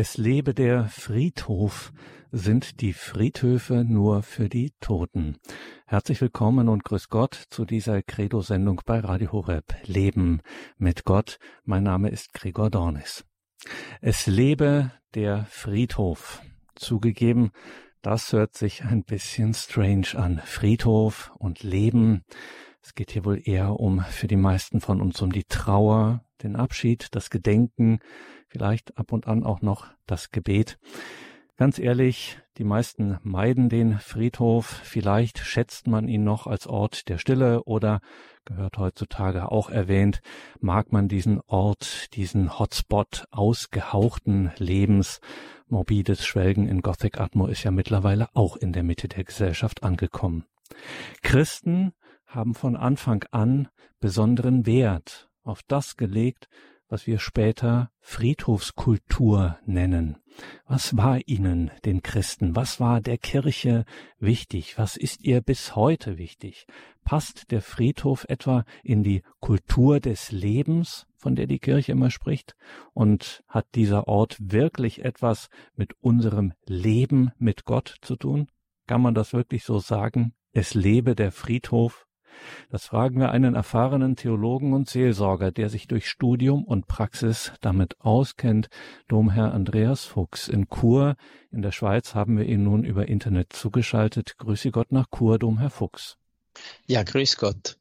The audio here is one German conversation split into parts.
Es lebe der Friedhof. Sind die Friedhöfe nur für die Toten? Herzlich willkommen und grüß Gott zu dieser Credo-Sendung bei Radio Horeb. Leben mit Gott. Mein Name ist Gregor Dornis. Es lebe der Friedhof. Zugegeben, das hört sich ein bisschen strange an. Friedhof und Leben. Es geht hier wohl eher um, für die meisten von uns, um die Trauer, den Abschied, das Gedenken, vielleicht ab und an auch noch das Gebet. Ganz ehrlich, die meisten meiden den Friedhof. Vielleicht schätzt man ihn noch als Ort der Stille oder gehört heutzutage auch erwähnt, mag man diesen Ort, diesen Hotspot ausgehauchten Lebens. Morbides Schwelgen in Gothic Atmo ist ja mittlerweile auch in der Mitte der Gesellschaft angekommen. Christen haben von Anfang an besonderen Wert auf das gelegt, was wir später Friedhofskultur nennen. Was war ihnen, den Christen, was war der Kirche wichtig, was ist ihr bis heute wichtig? Passt der Friedhof etwa in die Kultur des Lebens, von der die Kirche immer spricht? Und hat dieser Ort wirklich etwas mit unserem Leben mit Gott zu tun? Kann man das wirklich so sagen? Es lebe der Friedhof das fragen wir einen erfahrenen Theologen und Seelsorger, der sich durch Studium und Praxis damit auskennt, Domherr Andreas Fuchs. In Chur in der Schweiz haben wir ihn nun über Internet zugeschaltet. Grüße Gott nach Chur, Domherr Fuchs. Ja, grüß Gott.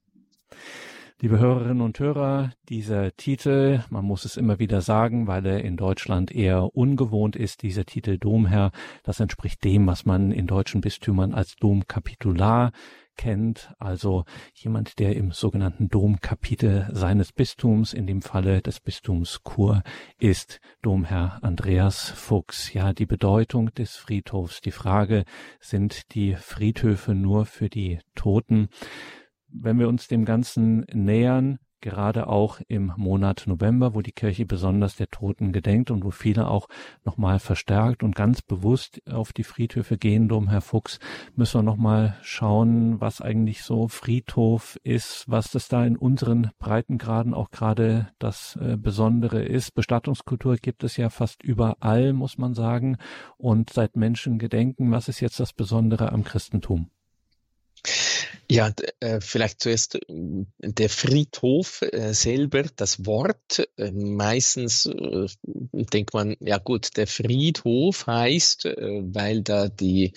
Liebe Hörerinnen und Hörer, dieser Titel, man muss es immer wieder sagen, weil er in Deutschland eher ungewohnt ist, dieser Titel Domherr, das entspricht dem, was man in deutschen Bistümern als Domkapitular kennt, also jemand, der im sogenannten Domkapitel seines Bistums, in dem Falle des Bistums Chur, ist Domherr Andreas Fuchs. Ja, die Bedeutung des Friedhofs, die Frage, sind die Friedhöfe nur für die Toten? Wenn wir uns dem Ganzen nähern, gerade auch im Monat November, wo die Kirche besonders der Toten gedenkt und wo viele auch nochmal verstärkt und ganz bewusst auf die Friedhöfe gehen, Dom Herr Fuchs, müssen wir nochmal schauen, was eigentlich so Friedhof ist, was das da in unseren Breitengraden auch gerade das äh, Besondere ist. Bestattungskultur gibt es ja fast überall, muss man sagen. Und seit Menschen gedenken, was ist jetzt das Besondere am Christentum? Ja, äh, vielleicht zuerst äh, der Friedhof äh, selber, das Wort. Äh, meistens äh, denkt man, ja gut, der Friedhof heißt, äh, weil da die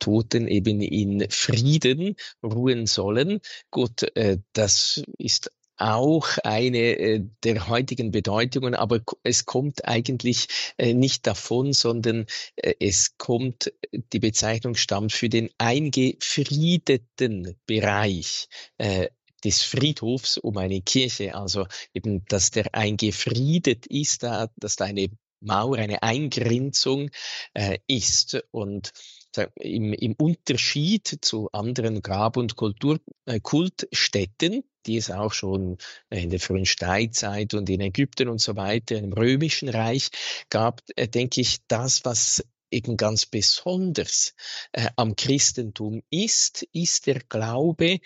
Toten eben in Frieden ruhen sollen. Gut, das ist auch eine äh, der heutigen Bedeutungen, aber es kommt eigentlich äh, nicht davon, sondern äh, es kommt, die Bezeichnung stammt für den eingefriedeten Bereich des Friedhofs um eine Kirche, also eben, dass der eingefriedet ist, dass da eine Mauer, eine Eingrenzung ist. Und im, im Unterschied zu anderen Grab- und Kultur, äh, Kultstätten, die es auch schon in der frühen Steinzeit und in Ägypten und so weiter, im Römischen Reich gab, äh, denke ich, das, was eben ganz besonders äh, am Christentum ist, ist der Glaube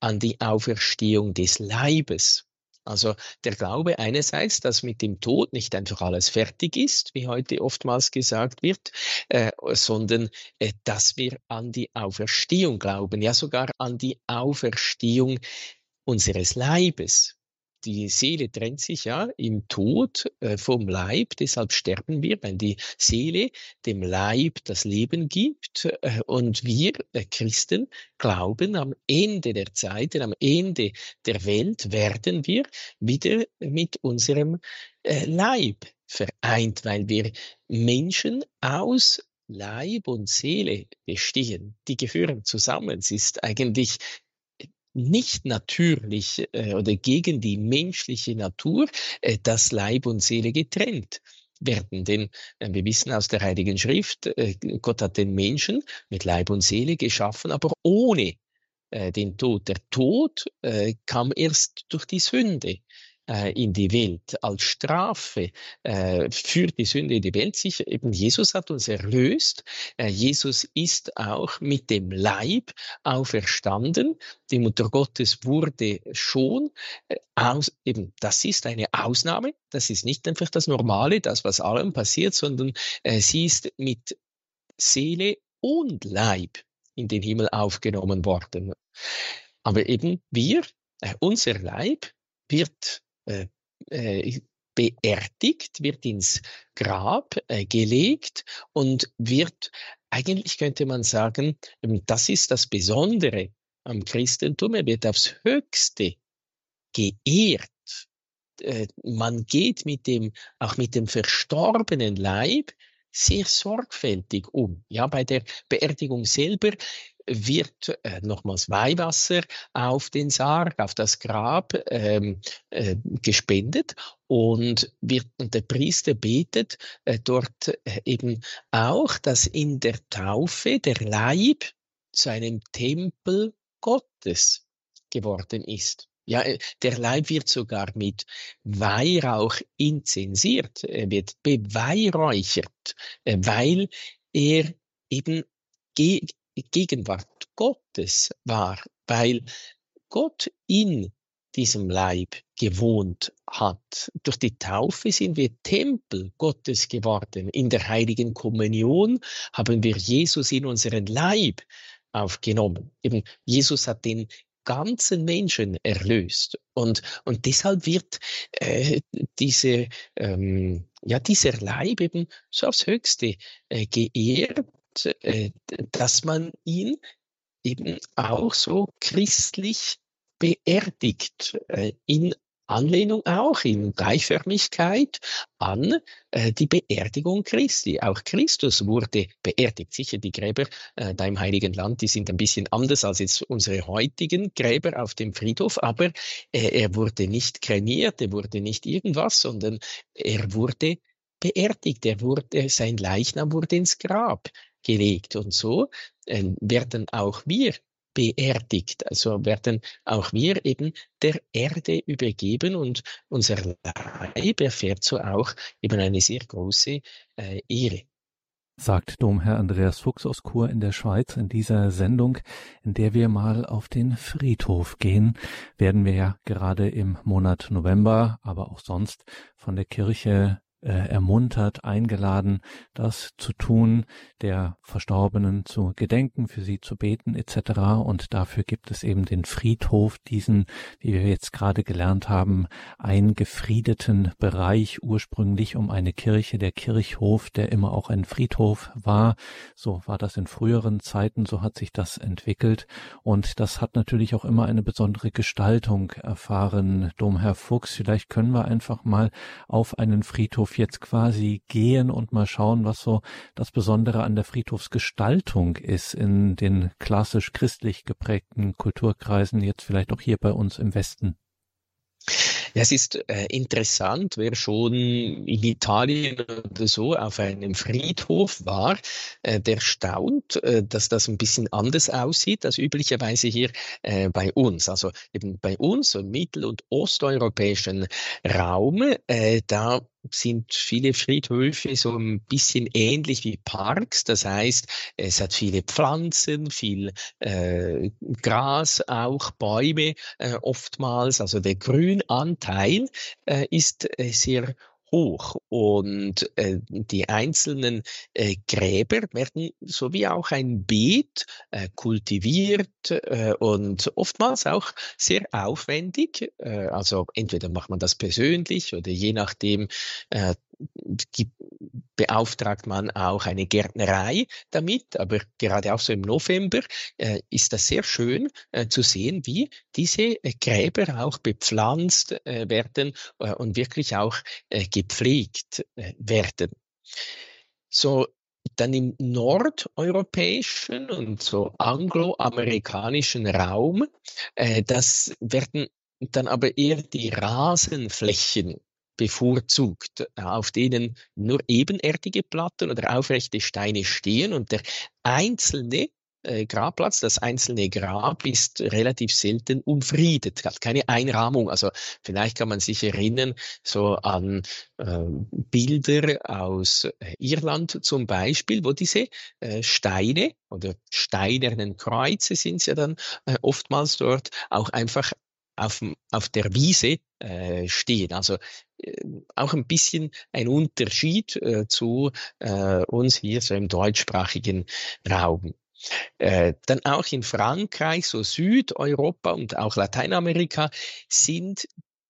an die Auferstehung des Leibes. Also der Glaube einerseits, dass mit dem Tod nicht einfach alles fertig ist, wie heute oftmals gesagt wird, äh, sondern äh, dass wir an die Auferstehung glauben, ja sogar an die Auferstehung unseres Leibes die Seele trennt sich ja im Tod äh, vom Leib, deshalb sterben wir, weil die Seele dem Leib das Leben gibt. Äh, und wir äh, Christen glauben, am Ende der Zeiten, am Ende der Welt werden wir wieder mit unserem Leib vereint, weil wir Menschen aus Leib und Seele bestehen. Die gehören zusammen. Es ist eigentlich nicht natürlich äh, oder gegen die menschliche Natur, äh, dass Leib und Seele getrennt werden. Denn äh, wir wissen aus der Heiligen Schrift, äh, Gott hat den Menschen mit Leib und Seele geschaffen, aber ohne äh, den Tod. Der Tod äh, kam erst durch die Sünde in die Welt als Strafe äh, für die Sünde in die Welt. Sicher, eben Jesus hat uns erlöst. Äh, Jesus ist auch mit dem Leib auferstanden. Die Mutter Gottes wurde schon äh, aus, eben, das ist eine Ausnahme. Das ist nicht einfach das Normale, das, was allem passiert, sondern äh, sie ist mit Seele und Leib in den Himmel aufgenommen worden. Aber eben wir, äh, unser Leib wird äh, äh, beerdigt, wird ins Grab äh, gelegt und wird, eigentlich könnte man sagen, das ist das Besondere am Christentum, er wird aufs Höchste geehrt. Äh, man geht mit dem, auch mit dem verstorbenen Leib sehr sorgfältig um. Ja, bei der Beerdigung selber wird äh, nochmals Weihwasser auf den Sarg, auf das Grab ähm, äh, gespendet und, wird, und der Priester betet äh, dort äh, eben auch, dass in der Taufe der Leib zu einem Tempel Gottes geworden ist. Ja, äh, der Leib wird sogar mit Weihrauch inzensiert, er wird beweihräuchert, äh, weil er eben Gegenwart Gottes war, weil Gott in diesem Leib gewohnt hat. Durch die Taufe sind wir Tempel Gottes geworden. In der heiligen Kommunion haben wir Jesus in unseren Leib aufgenommen. Eben Jesus hat den ganzen Menschen erlöst. Und, und deshalb wird äh, diese, ähm, ja, dieser Leib eben so aufs Höchste äh, geehrt, dass man ihn eben auch so christlich beerdigt, äh, in Anlehnung auch in Gleichförmigkeit an äh, die Beerdigung Christi. Auch Christus wurde beerdigt. Sicher, die Gräber äh, da im Heiligen Land, die sind ein bisschen anders als jetzt unsere heutigen Gräber auf dem Friedhof, aber äh, er wurde nicht kremiert, er wurde nicht irgendwas, sondern er wurde beerdigt. Er wurde, sein Leichnam wurde ins Grab gelegt. Und so äh, werden auch wir beerdigt. Also werden auch wir eben der Erde übergeben und unser Leib erfährt so auch eben eine sehr große äh, Ehre sagt Domherr Andreas Fuchs aus Chur in der Schweiz in dieser Sendung, in der wir mal auf den Friedhof gehen, werden wir ja gerade im Monat November, aber auch sonst von der Kirche äh, ermuntert, eingeladen, das zu tun, der Verstorbenen zu gedenken, für sie zu beten etc. Und dafür gibt es eben den Friedhof, diesen, wie wir jetzt gerade gelernt haben, eingefriedeten Bereich ursprünglich um eine Kirche, der Kirchhof, der immer auch ein Friedhof war. So war das in früheren Zeiten, so hat sich das entwickelt. Und das hat natürlich auch immer eine besondere Gestaltung erfahren. Domherr Fuchs, vielleicht können wir einfach mal auf einen Friedhof jetzt quasi gehen und mal schauen, was so das Besondere an der Friedhofsgestaltung ist in den klassisch christlich geprägten Kulturkreisen, jetzt vielleicht auch hier bei uns im Westen? Ja, es ist äh, interessant, wer schon in Italien oder so auf einem Friedhof war, äh, der staunt, äh, dass das ein bisschen anders aussieht als üblicherweise hier äh, bei uns. Also eben bei uns im mittel- und osteuropäischen Raum, äh, da sind viele Friedhöfe so ein bisschen ähnlich wie Parks. Das heißt, es hat viele Pflanzen, viel äh, Gras, auch Bäume äh, oftmals. Also der Grünanteil äh, ist äh, sehr hoch und äh, die einzelnen äh, Gräber werden so wie auch ein Beet äh, kultiviert äh, und oftmals auch sehr aufwendig. Äh, also entweder macht man das persönlich oder je nachdem äh, beauftragt man auch eine Gärtnerei damit. Aber gerade auch so im November äh, ist das sehr schön äh, zu sehen, wie diese äh, Gräber auch bepflanzt äh, werden äh, und wirklich auch äh, gepflegt werden. So, dann im nordeuropäischen und so angloamerikanischen Raum, das werden dann aber eher die Rasenflächen bevorzugt, auf denen nur ebenerdige Platten oder aufrechte Steine stehen und der einzelne äh, Grabplatz. Das einzelne Grab ist relativ selten umfriedet, hat keine Einrahmung. Also vielleicht kann man sich erinnern so an äh, Bilder aus äh, Irland zum Beispiel, wo diese äh, Steine oder steinernen Kreuze sind ja dann äh, oftmals dort auch einfach auf, auf der Wiese äh, stehen. Also äh, auch ein bisschen ein Unterschied äh, zu äh, uns hier so im deutschsprachigen Raum. Äh, dann auch in Frankreich, so Südeuropa und auch Lateinamerika sind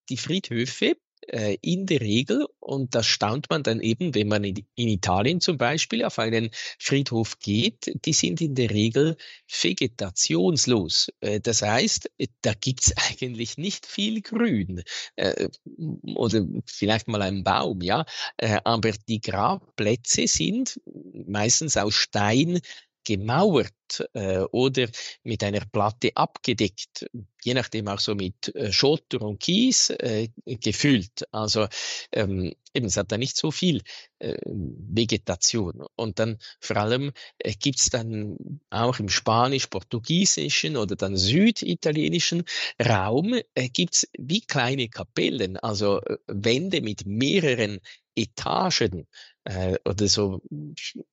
die Friedhöfe äh, in der Regel, und das staunt man dann eben, wenn man in, Italien zum Beispiel auf einen Friedhof geht, die sind in der Regel vegetationslos. Äh, das heißt, da gibt's eigentlich nicht viel Grün. Äh, oder vielleicht mal ein Baum, ja, aber die Grabplätze sind meistens aus Stein gemauert äh, oder mit einer Platte abgedeckt, je nachdem auch so mit äh, Schotter und Kies äh, gefüllt. Also ähm, eben, es hat da nicht so viel äh, Vegetation. Und dann vor allem äh, gibt's dann auch im Spanisch-Portugiesischen oder dann süditalienischen Raum äh, gibt's wie kleine Kapellen, also äh, Wände mit mehreren Etagen äh, oder so.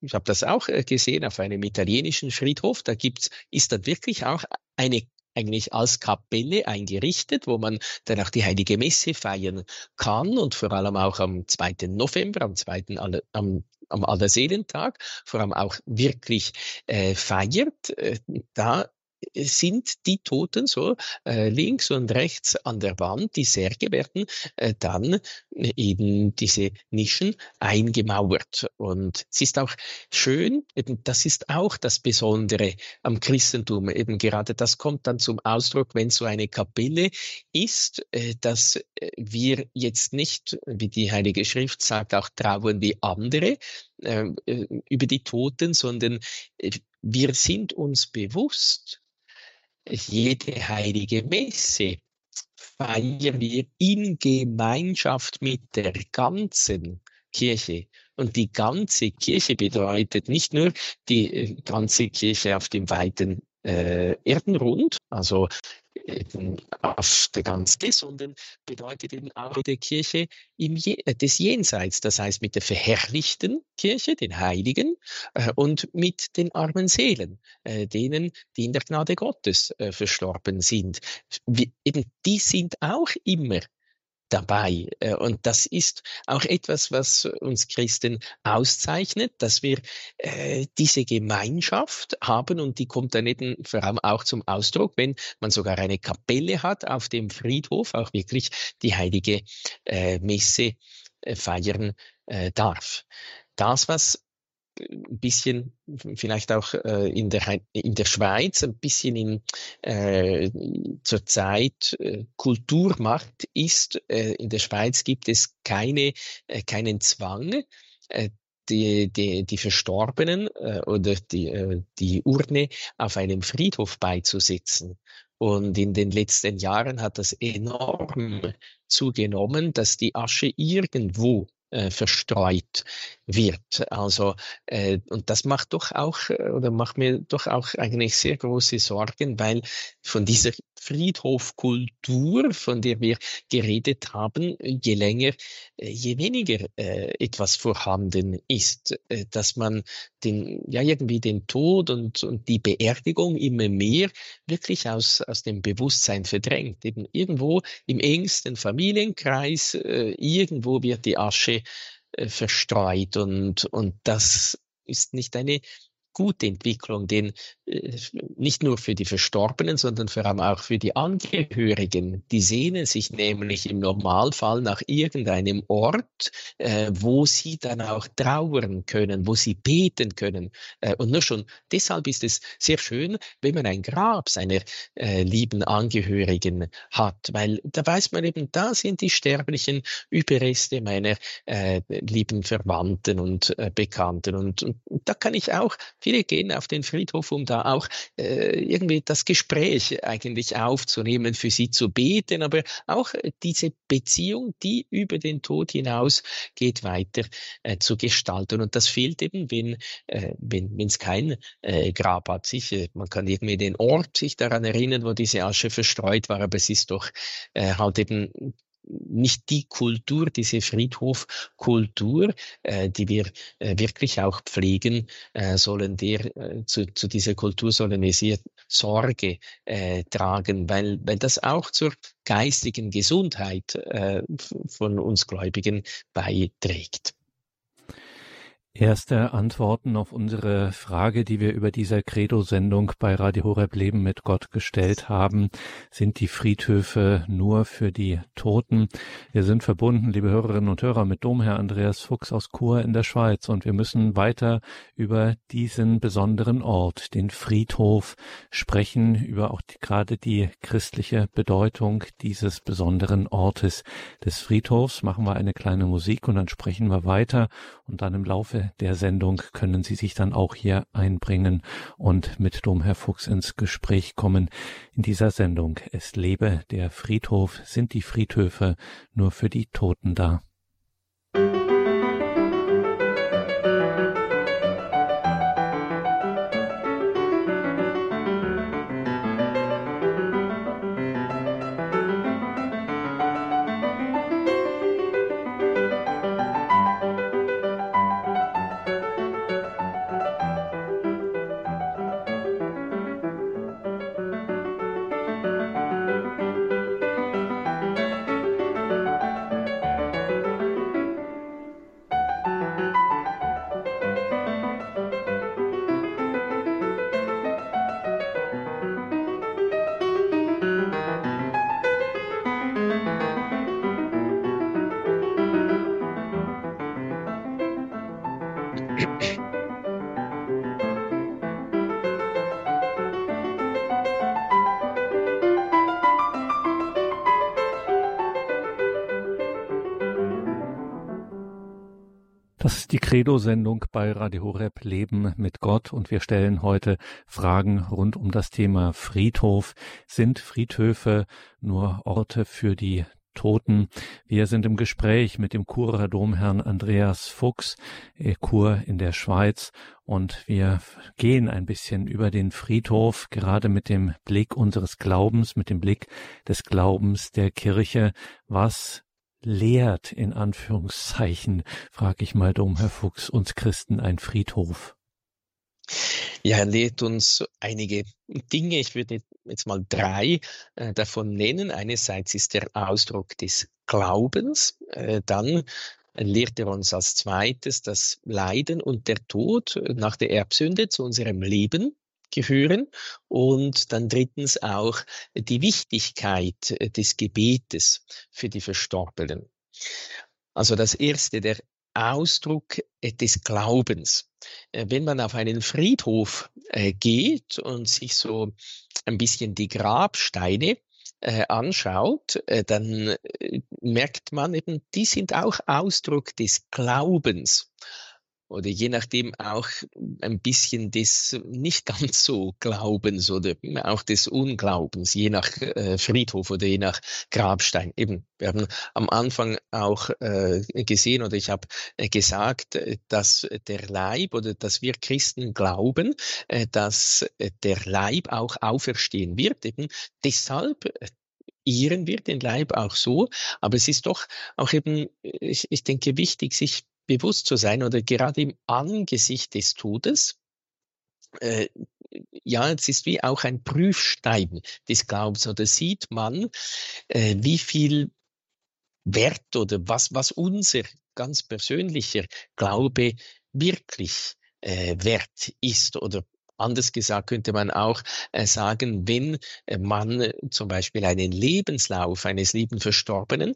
Ich habe das auch äh, gesehen auf einem italienischen Friedhof. Da gibt's, ist dann wirklich auch eine eigentlich als Kapelle eingerichtet, wo man dann auch die Heilige Messe feiern kann und vor allem auch am 2. November, am 2. Alle, am, am Allerseelentag, vor allem auch wirklich äh, feiert. Äh, da sind die Toten so äh, links und rechts an der Wand, die Särge werden äh, dann eben diese Nischen eingemauert. Und es ist auch schön, eben das ist auch das Besondere am Christentum. Eben gerade das kommt dann zum Ausdruck, wenn so eine Kapelle ist, äh, dass äh, wir jetzt nicht, wie die Heilige Schrift sagt, auch trauern wie andere äh, äh über die Toten, sondern wir sind uns bewusst, jede heilige Messe feiern wir in Gemeinschaft mit der ganzen Kirche. Und die ganze Kirche bedeutet nicht nur die äh, ganze Kirche auf dem weiten äh, Erdenrund, also eben auf der ganzen, sondern bedeutet eben auch der Kirche im Je äh, des Jenseits, das heißt mit der verherrlichten Kirche, den Heiligen, äh, und mit den armen Seelen, äh, denen, die in der Gnade Gottes äh, verstorben sind. Wie, eben, die sind auch immer dabei. Äh, und das ist auch etwas, was uns Christen auszeichnet, dass wir äh, diese Gemeinschaft haben und die kommt dann eben vor allem auch zum Ausdruck, wenn man sogar eine Kapelle hat auf dem Friedhof, auch wirklich die heilige äh, Messe feiern darf. Das, was ein bisschen vielleicht auch äh, in, der, in der Schweiz ein bisschen in äh, zurzeit äh, Kulturmacht ist. Äh, in der Schweiz gibt es keine, äh, keinen Zwang. Äh, die, die, die Verstorbenen äh, oder die, äh, die Urne auf einem Friedhof beizusetzen. Und in den letzten Jahren hat das enorm zugenommen, dass die Asche irgendwo äh, verstreut wird. Also äh, und das macht doch auch äh, oder macht mir doch auch eigentlich sehr große Sorgen, weil von dieser Friedhofkultur, von der wir geredet haben, je länger, äh, je weniger äh, etwas vorhanden ist, äh, dass man den ja irgendwie den Tod und und die Beerdigung immer mehr wirklich aus aus dem Bewusstsein verdrängt. Eben irgendwo im engsten Familienkreis äh, irgendwo wird die Asche äh, verstreut und, und das ist nicht eine gute Entwicklung, denn äh, nicht nur für die Verstorbenen, sondern vor allem auch für die Angehörigen. Die sehnen sich nämlich im Normalfall nach irgendeinem Ort, äh, wo sie dann auch trauern können, wo sie beten können. Äh, und nur schon deshalb ist es sehr schön, wenn man ein Grab seiner lieben Angehörigen hat, weil da weiß man eben, da sind die sterblichen Überreste meiner lieben Verwandten und Bekannten. Und, und da kann ich auch viele gehen auf den Friedhof, um da auch äh, irgendwie das Gespräch eigentlich aufzunehmen, für sie zu beten, aber auch diese Beziehung, die über den Tod hinaus geht, weiter äh, zu gestalten. Und das fehlt eben, wenn äh, wenn es kein äh, Grab hat. Sicher, man kann irgendwie den Ort sich daran erinnern, wo diese Asche verstreut war, aber es ist doch äh, halt eben nicht die Kultur, diese Friedhofkultur, äh, die wir äh, wirklich auch pflegen äh, sollen, der, äh, zu, zu dieser Kultur sollen wir sehr Sorge äh, tragen, weil, weil das auch zur geistigen Gesundheit äh, von uns Gläubigen beiträgt. Erste Antworten auf unsere Frage, die wir über dieser Credo-Sendung bei Radio Horeb Leben mit Gott gestellt haben, sind die Friedhöfe nur für die Toten. Wir sind verbunden, liebe Hörerinnen und Hörer, mit Domherr Andreas Fuchs aus Chur in der Schweiz und wir müssen weiter über diesen besonderen Ort, den Friedhof, sprechen, über auch die, gerade die christliche Bedeutung dieses besonderen Ortes des Friedhofs. Machen wir eine kleine Musik und dann sprechen wir weiter und dann im Laufe der Sendung können Sie sich dann auch hier einbringen und mit Domherr Fuchs ins Gespräch kommen. In dieser Sendung Es lebe der Friedhof, sind die Friedhöfe nur für die Toten da. Das Credo-Sendung bei Radio Horeb Leben mit Gott und wir stellen heute Fragen rund um das Thema Friedhof. Sind Friedhöfe nur Orte für die Toten. Wir sind im Gespräch mit dem Churer Domherrn Andreas Fuchs, äh, Chur in der Schweiz, und wir gehen ein bisschen über den Friedhof, gerade mit dem Blick unseres Glaubens, mit dem Blick des Glaubens der Kirche. Was lehrt in Anführungszeichen, frage ich mal Dom, Herr Fuchs, uns Christen ein Friedhof? Ja, er lehrt uns einige Dinge. Ich würde jetzt mal drei äh, davon nennen. Einerseits ist der Ausdruck des Glaubens, äh, dann lehrt er uns als zweites das Leiden und der Tod nach der Erbsünde zu unserem Leben gehören und dann drittens auch die Wichtigkeit des Gebetes für die Verstorbenen. Also das erste, der Ausdruck des Glaubens. Äh, wenn man auf einen Friedhof äh, geht und sich so ein bisschen die Grabsteine äh, anschaut, dann merkt man eben, die sind auch Ausdruck des Glaubens oder je nachdem auch ein bisschen des nicht ganz so Glaubens oder auch des Unglaubens, je nach äh, Friedhof oder je nach Grabstein. Eben, wir haben am Anfang auch äh, gesehen oder ich habe äh, gesagt, äh, dass der Leib oder dass wir Christen glauben, äh, dass äh, der Leib auch auferstehen wird. Eben deshalb ehren wir den Leib auch so. Aber es ist doch auch eben, ich, ich denke, wichtig, sich bewusst zu sein oder gerade im Angesicht des Todes, äh, ja, es ist wie auch ein Prüfstein des Glaubens. Oder sieht man, äh, wie viel Wert oder was, was unser ganz persönlicher Glaube wirklich äh, wert ist oder Anders gesagt könnte man auch äh, sagen, wenn äh, man äh, zum Beispiel einen Lebenslauf eines lieben Verstorbenen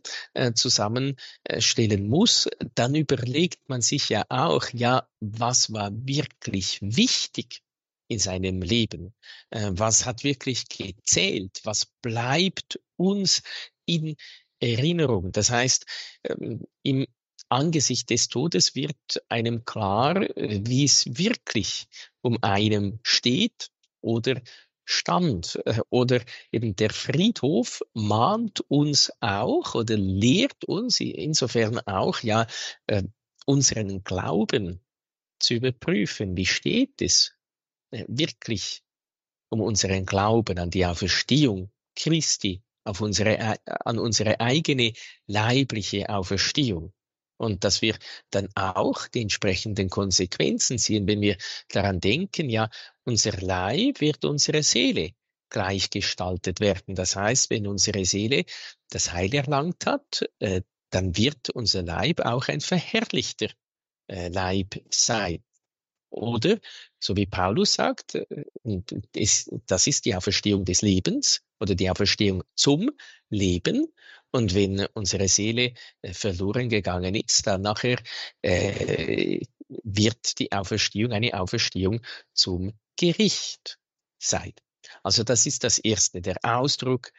zusammenstellen muss, dann überlegt man sich ja auch, ja, was war wirklich wichtig in seinem Leben? Was hat wirklich gezählt? Was bleibt uns in Erinnerung? Das heißt, ähm, im angesichts des Todes wird einem klar, äh, wie es wirklich um einem steht oder stand. Äh, oder eben der Friedhof mahnt uns auch oder lehrt uns insofern auch, ja, äh, unseren Glauben zu überprüfen. Wie steht es wirklich um unseren Glauben an die Auferstehung Christi, auf unsere, an unsere eigene leibliche Auferstehung? Und dass wir dann auch die entsprechenden Konsequenzen ziehen, wenn wir daran denken, ja, unser Leib wird unsere Seele gleichgestaltet werden. Das heißt, wenn unsere Seele das Heil erlangt hat, äh, dann wird unser Leib auch ein verherrlichter äh, Leib sein. Oder, so wie Paulus sagt, äh, das ist die Auferstehung des Lebens oder die Auferstehung zum Leben. Und wenn unsere Seele äh, verloren gegangen ist, dann nachher äh, wird die Auferstehung eine Auferstehung zum Gericht sein. Also das ist das Erste, der Ausdruck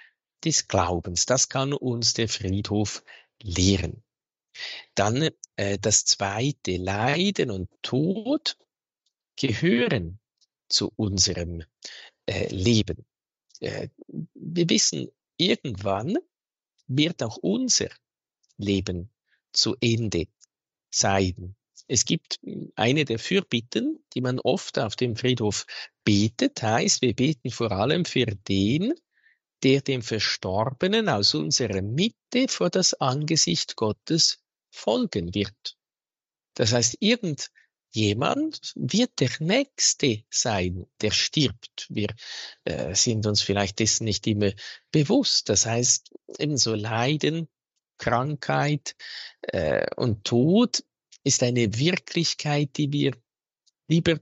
des Glaubens. Das kann uns der Friedhof lehren. Dann äh, das Zweite, Leiden und Tod gehören zu unserem äh, Leben. Äh, wir wissen, irgendwann wird auch unser Leben zu Ende sein. Es gibt eine der Fürbitten, die man oft auf dem Friedhof betet, heißt, wir beten vor allem für den, der dem Verstorbenen aus unserer Mitte vor das Angesicht Gottes folgen wird. Das heißt, irgendjemand wird der Nächste sein, der stirbt. Wir äh, sind uns vielleicht dessen nicht immer bewusst. Das heißt, ebenso Leiden, Krankheit äh, und Tod ist eine Wirklichkeit, die wir lieber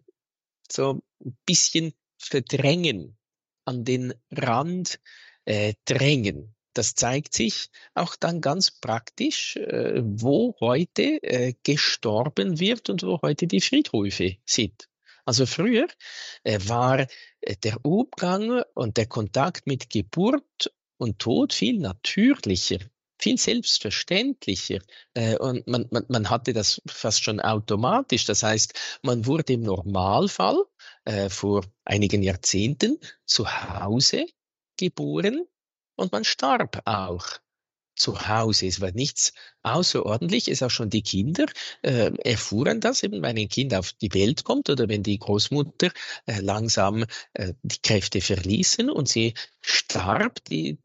so ein bisschen verdrängen, an den Rand äh, drängen. Das zeigt sich auch dann ganz praktisch, äh, wo heute äh, gestorben wird und wo heute die Friedhöfe sind. Also früher äh, war äh, der Umgang und der Kontakt mit Geburt und Tod viel natürlicher, viel selbstverständlicher. Äh, und man, man, man hatte das fast schon automatisch. Das heißt, man wurde im Normalfall äh, vor einigen Jahrzehnten zu Hause geboren und man starb auch zu Hause. Es war nichts Außerordentliches. Auch schon die Kinder äh, erfuhren das eben, wenn ein Kind auf die Welt kommt oder wenn die Großmutter äh, langsam äh, die Kräfte verließen und sie starb, die,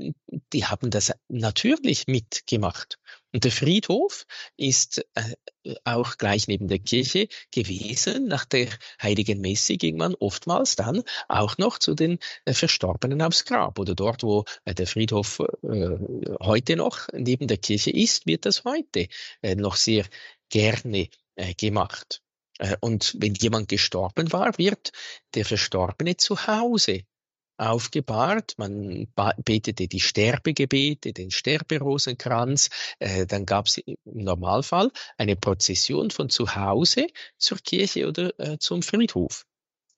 die haben das natürlich mitgemacht. Und der Friedhof ist äh, auch gleich neben der Kirche gewesen. Nach der heiligen Messe ging man oftmals dann auch noch zu den äh, Verstorbenen aufs Grab oder dort, wo äh, der Friedhof äh, heute noch neben der Kirche ist, wird das heute äh, noch sehr gerne äh, gemacht. Und wenn jemand gestorben war, wird der Verstorbene zu Hause aufgebahrt. Man betete die Sterbegebete, den Sterberosenkranz. Äh, dann gab es im Normalfall eine Prozession von zu Hause zur Kirche oder äh, zum Friedhof.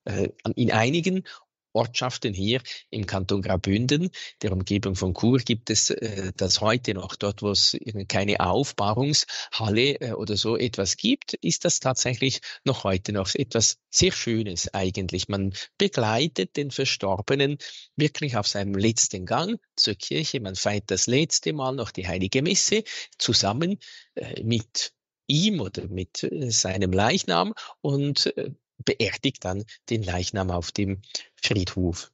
Äh, in einigen Ortschaften hier im Kanton Graubünden, der Umgebung von Chur, gibt es äh, das heute noch. Dort, wo es keine Aufbahrungshalle äh, oder so etwas gibt, ist das tatsächlich noch heute noch etwas sehr Schönes eigentlich. Man begleitet den Verstorbenen wirklich auf seinem letzten Gang zur Kirche. Man feiert das letzte Mal noch die heilige Messe zusammen äh, mit ihm oder mit äh, seinem Leichnam und äh, beerdigt dann den Leichnam auf dem Friedhof.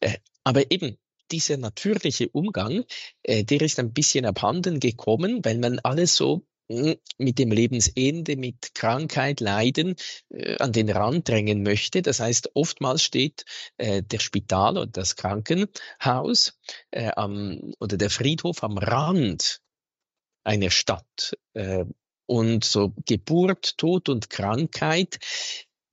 Äh, aber eben dieser natürliche Umgang, äh, der ist ein bisschen abhanden gekommen, weil man alles so hm, mit dem Lebensende, mit Krankheit, Leiden äh, an den Rand drängen möchte. Das heißt, oftmals steht äh, der Spital oder das Krankenhaus äh, am, oder der Friedhof am Rand einer Stadt. Und so Geburt, Tod und Krankheit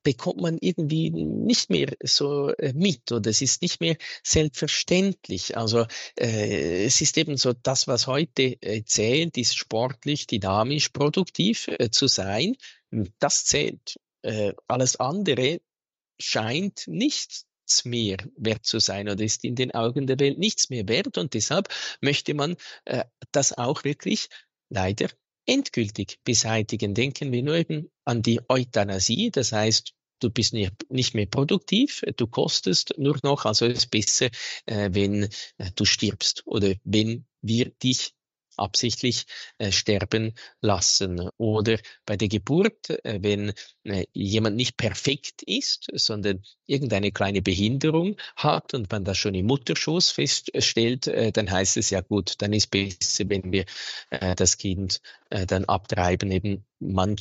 bekommt man irgendwie nicht mehr so äh, mit oder es ist nicht mehr selbstverständlich. Also äh, es ist eben so, das, was heute äh, zählt, ist sportlich, dynamisch, produktiv äh, zu sein. Das zählt. Äh, alles andere scheint nichts mehr wert zu sein oder ist in den Augen der Welt nichts mehr wert und deshalb möchte man äh, das auch wirklich leider endgültig beseitigen. Denken wir nur eben an die Euthanasie, das heißt, du bist nicht mehr produktiv, du kostest nur noch, also ist besser, äh, wenn äh, du stirbst oder wenn wir dich absichtlich äh, sterben lassen. Oder bei der Geburt, äh, wenn äh, jemand nicht perfekt ist, sondern irgendeine kleine Behinderung hat und man das schon im Mutterschoß feststellt, äh, dann heißt es ja gut, dann ist besser, wenn wir äh, das Kind äh, dann abtreiben. Eben man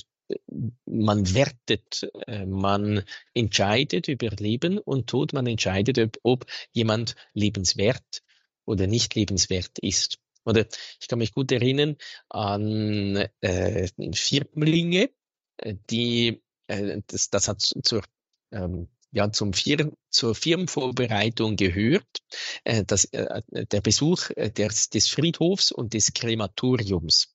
man wertet, man entscheidet über Leben und Tod, man entscheidet, ob, ob jemand lebenswert oder nicht lebenswert ist. Oder ich kann mich gut erinnern an äh, Firmlinge, äh, die äh, das, das hat zur ähm, ja, zum Firm, zur Firmenvorbereitung gehört, äh, das, äh, der Besuch äh, des, des Friedhofs und des Krematoriums.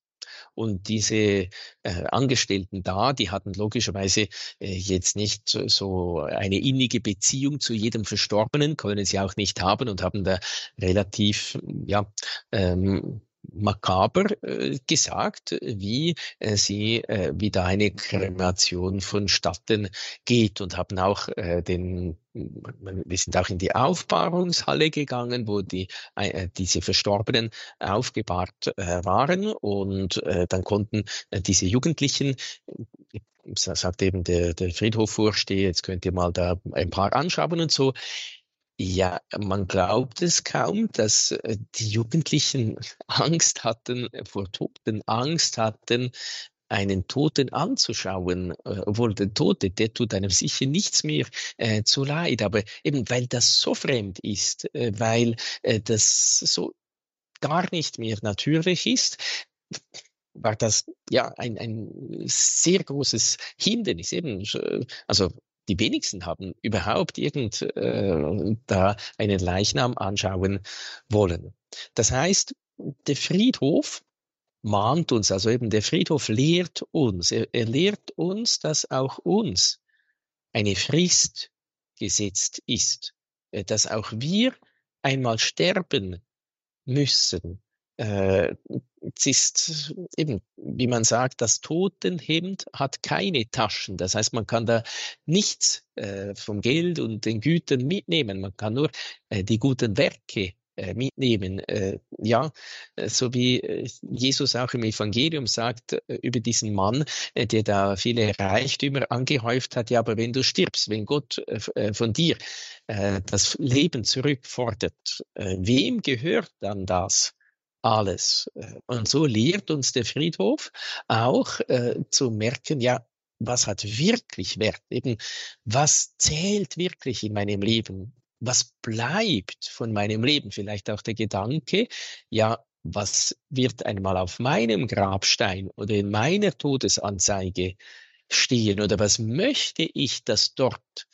Und diese äh, Angestellten da, die hatten logischerweise äh, jetzt nicht so eine innige Beziehung zu jedem Verstorbenen, können sie auch nicht haben und haben da relativ, ja, ähm, makaber äh, gesagt, wie äh, sie, äh, wie da eine Kremation vonstatten geht und haben auch äh, den, wir sind auch in die Aufbahrungshalle gegangen, wo die, äh, diese Verstorbenen aufgebahrt äh, waren und äh, dann konnten äh, diese Jugendlichen sagt eben der, der Friedhofvorsteher, jetzt könnt ihr mal da ein paar anschauen und so. Ja, man glaubt es kaum, dass äh, die Jugendlichen Angst hatten, äh, vor Toten Angst hatten, einen Toten anzuschauen, äh, obwohl der Tote, der tut einem sicher nichts mehr äh, zu leid, aber eben weil das so fremd ist, äh, weil äh, das so gar nicht mehr natürlich ist, war das ja ein, ein sehr großes Hindernis. Eben, also die wenigsten haben überhaupt irgend äh, da einen Leichnam anschauen wollen. Das heißt, der Friedhof mahnt uns, also eben der Friedhof lehrt uns, er, er lehrt uns, dass auch uns eine Frist gesetzt ist, äh, dass auch wir einmal sterben müssen. Äh, ist eben, wie man sagt, das Totenhemd hat keine Taschen. Das heißt, man kann da nichts äh, vom Geld und den Gütern mitnehmen. Man kann nur äh, die guten Werke äh, mitnehmen. Äh, ja, äh, so wie Jesus auch im Evangelium sagt über diesen Mann, der da viele Reichtümer angehäuft hat. Ja, aber wenn du stirbst, wenn Gott von dir das Leben zurückfordert, wem gehört dann das? Alles. Und so lehrt uns der Friedhof auch äh, zu merken, ja, was hat wirklich Wert? Eben, was zählt wirklich in meinem Leben? Was bleibt von meinem Leben? Vielleicht auch der Gedanke, ja, was wird einmal auf meinem Grabstein oder in meiner Todesanzeige stehen? Oder was möchte ich, dass dort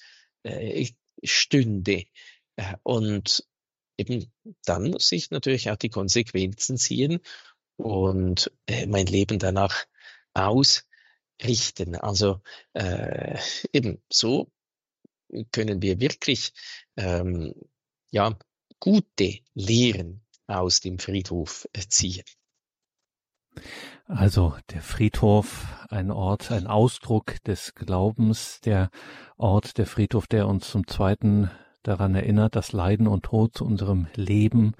äh, stünde? Äh, und eben dann muss ich natürlich auch die Konsequenzen ziehen und äh, mein Leben danach ausrichten. Also äh, eben so können wir wirklich ähm, ja gute Lehren aus dem Friedhof ziehen. Also der Friedhof, ein Ort, ein Ausdruck des Glaubens, der Ort, der Friedhof, der uns zum zweiten daran erinnert, dass Leiden und Tod zu unserem Leben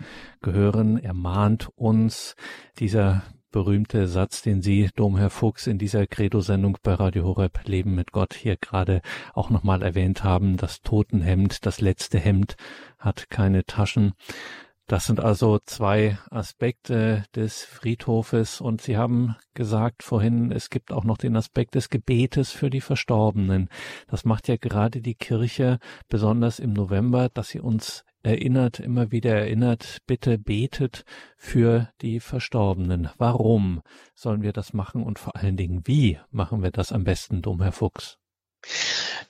gehören. Er mahnt uns. Dieser berühmte Satz, den Sie, Domherr Fuchs, in dieser Credo-Sendung bei Radio Horeb Leben mit Gott hier gerade auch nochmal erwähnt haben. Das Totenhemd, das letzte Hemd hat keine Taschen. Das sind also zwei Aspekte des Friedhofes und Sie haben gesagt vorhin, es gibt auch noch den Aspekt des Gebetes für die Verstorbenen. Das macht ja gerade die Kirche besonders im November, dass sie uns erinnert, immer wieder erinnert, bitte betet für die Verstorbenen. Warum sollen wir das machen und vor allen Dingen, wie machen wir das am besten, Dom Herr Fuchs?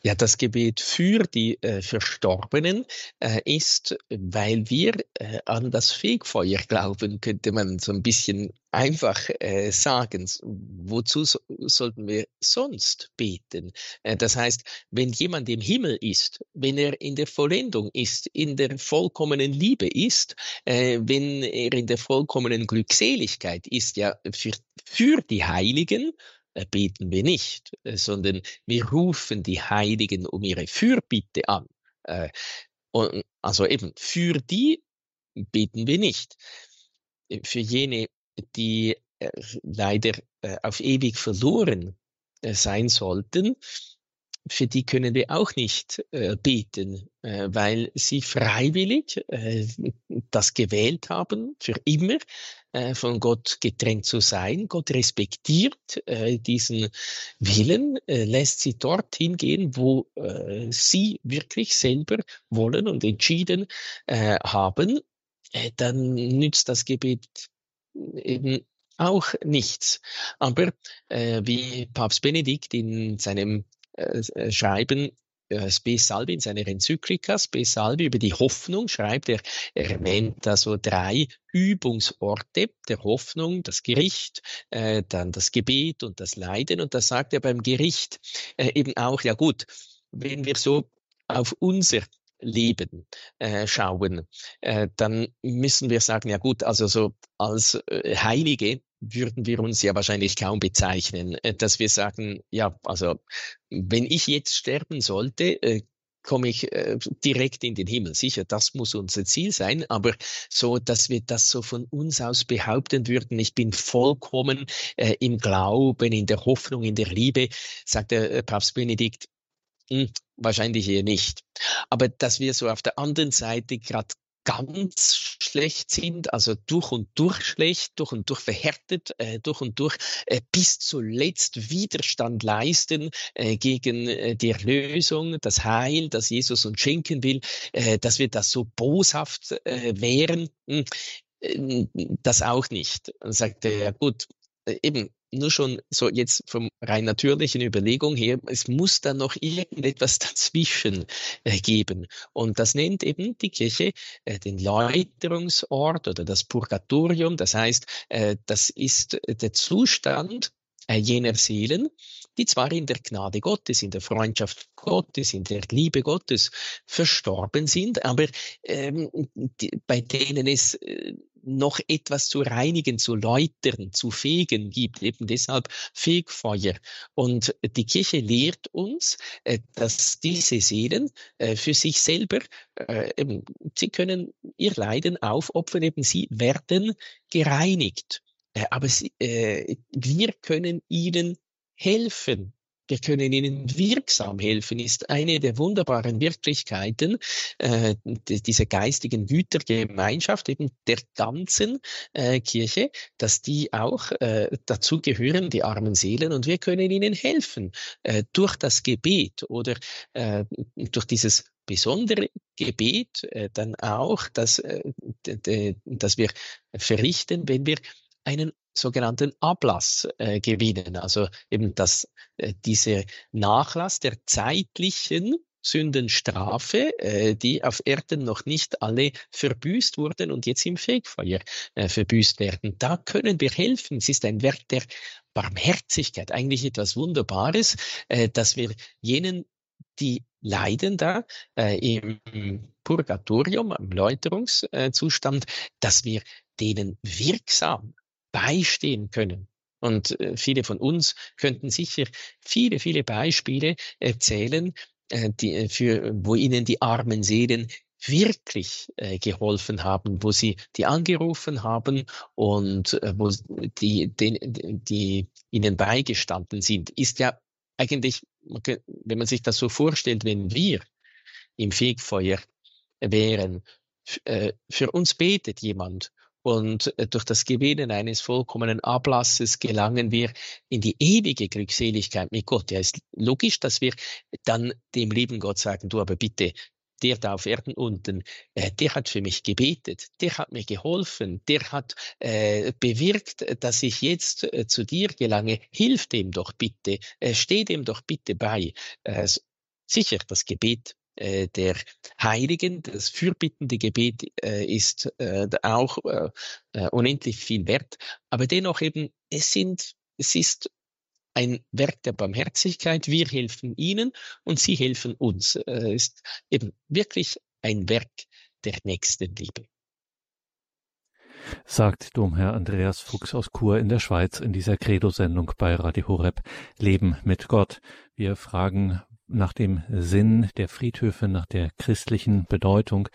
Ja, das Gebet für die äh, Verstorbenen äh, ist, weil wir äh, an das Fegfeuer glauben, könnte man so ein bisschen einfach äh, sagen. Wozu so, sollten wir sonst beten? Äh, das heißt, wenn jemand im Himmel ist, wenn er in der Vollendung ist, in der vollkommenen Liebe ist, äh, wenn er in der vollkommenen Glückseligkeit ist, ja, für, für die Heiligen, beten wir nicht, äh, sondern wir rufen die Heiligen um ihre Fürbitte an. Äh, und also eben für die beten wir nicht. Für jene, die leider auf ewig verloren sein sollten, für die können wir auch nicht äh, beten, äh, weil sie freiwillig äh, das gewählt haben, für immer äh, von Gott getrennt zu sein. Gott respektiert äh, diesen Willen, äh, lässt sie dorthin gehen, wo äh, sie wirklich selber wollen und entschieden äh, haben. Äh, dann nützt das Gebet eben auch nichts. Aber äh, wie Papst Benedikt in seinem äh, äh, schreiben, äh, Spe Salvi in seiner Enzyklika, Spe Salvi über die Hoffnung schreibt er, er erwähnt also drei Übungsorte der Hoffnung, das Gericht, äh, dann das Gebet und das Leiden. Und da sagt er beim Gericht äh, eben auch, ja gut, wenn wir so auf unser Leben äh, schauen, äh, dann müssen wir sagen, ja gut, also so als äh, Heilige würden wir uns ja wahrscheinlich kaum bezeichnen, äh, dass wir sagen, ja, also wenn ich jetzt sterben sollte, äh, komme ich äh, direkt in den Himmel. Sicher, das muss unser Ziel sein, aber so, dass wir das so von uns aus behaupten würden, ich bin vollkommen im Glauben, in der Hoffnung, in der Liebe, sagt der Papst Benedikt, hm, wahrscheinlich eher nicht. Aber dass wir so auf der anderen Seite gerade ganz schlecht sind, also durch und durch schlecht, durch und durch verhärtet, äh, durch und durch äh, bis zuletzt Widerstand leisten äh, gegen äh, die Erlösung, das Heil, das Jesus uns schenken will, äh, dass wir das so boshaft äh, wären, hm, das auch nicht. Dann sagt er, ja gut, eben nur schon so jetzt vom rein natürlichen Überlegung her, es muss da noch irgendetwas dazwischen äh, geben. Und das nennt eben die Kirche äh, den Läuterungsort oder das Purgatorium. Das heißt, äh, das ist der Zustand jener Seelen, die zwar in der Gnade Gottes, in der Freundschaft Gottes, in der Liebe Gottes verstorben sind, aber ähm, die, bei denen es äh, noch etwas zu reinigen, zu läutern, zu fegen gibt, eben deshalb Fegfeuer. Und die Kirche lehrt uns, äh, dass diese Seelen äh, für sich selber, äh, sie können ihr Leiden aufopfern, eben sie werden gereinigt. Aber sie, wir können ihnen helfen. Wir können ihnen wirksam helfen, ist eine der wunderbaren Wirklichkeiten äh, dieser geistigen Gütergemeinschaft, eben der ganzen äh, Kirche, dass die auch äh, dazu gehören, die armen Seelen, und wir können ihnen helfen äh, durch das Gebet oder äh, durch dieses besondere Gebet äh, dann auch, dass, äh, dass wir verrichten, wenn wir einen sogenannten Ablass äh, gewinnen. Also eben das, äh, diese Nachlass der zeitlichen Sündenstrafe, äh, die auf Erden noch nicht alle verbüßt wurden und jetzt im Fegfeuer äh, verbüßt werden. Da können wir helfen. Es ist ein Werk der Barmherzigkeit, eigentlich etwas Wunderbares, äh, dass wir jenen, die leiden da äh, im Purgatorium, im Läuterungszustand, dass wir denen wirksam beistehen können. Und äh, viele von uns könnten sicher viele, viele Beispiele erzählen, äh, die, äh, für, wo ihnen die armen Seelen wirklich äh, geholfen haben, wo sie die angerufen haben und äh, wo die, die, die ihnen beigestanden sind, ist ja eigentlich, wenn man sich das so vorstellt, wenn wir im Fegfeuer wären, äh, für uns betet jemand und äh, durch das Gewinnen eines vollkommenen Ablasses gelangen wir in die ewige Glückseligkeit mit Gott. Ja, ist logisch, dass wir dann dem lieben Gott sagen, du aber bitte, der da auf Erden unten, äh, der hat für mich gebetet, der hat mir geholfen, der hat äh, bewirkt, dass ich jetzt äh, zu dir gelange. Hilf dem doch bitte, äh, steh dem doch bitte bei. Äh, sicher das Gebet äh, der Heiligen, das fürbittende Gebet äh, ist äh, auch äh, äh, unendlich viel wert, aber dennoch eben, es sind, es ist ein Werk der Barmherzigkeit. Wir helfen ihnen und sie helfen uns. Es ist eben wirklich ein Werk der Nächstenliebe sagt Domherr Andreas Fuchs aus Chur in der Schweiz in dieser Credo-Sendung bei Radio Horeb Leben mit Gott. Wir fragen nach dem Sinn der Friedhöfe, nach der christlichen Bedeutung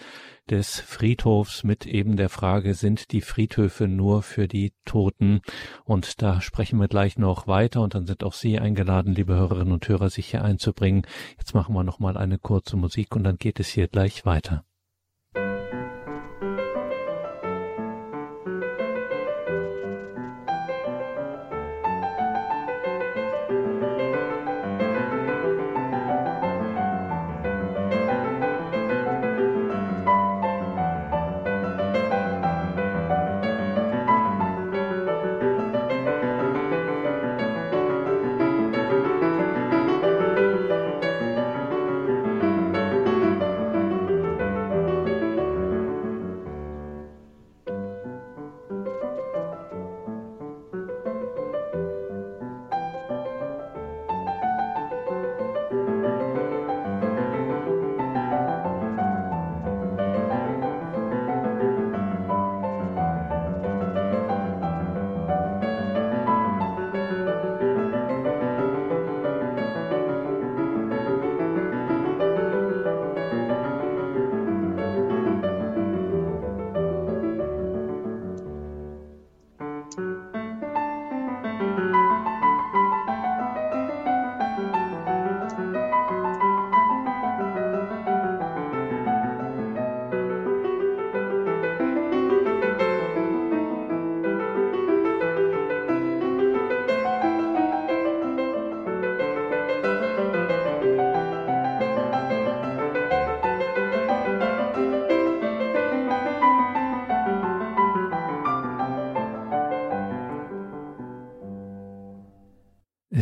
des Friedhofs mit eben der Frage, sind die Friedhöfe nur für die Toten? Und da sprechen wir gleich noch weiter und dann sind auch Sie eingeladen, liebe Hörerinnen und Hörer, sich hier einzubringen. Jetzt machen wir noch mal eine kurze Musik und dann geht es hier gleich weiter.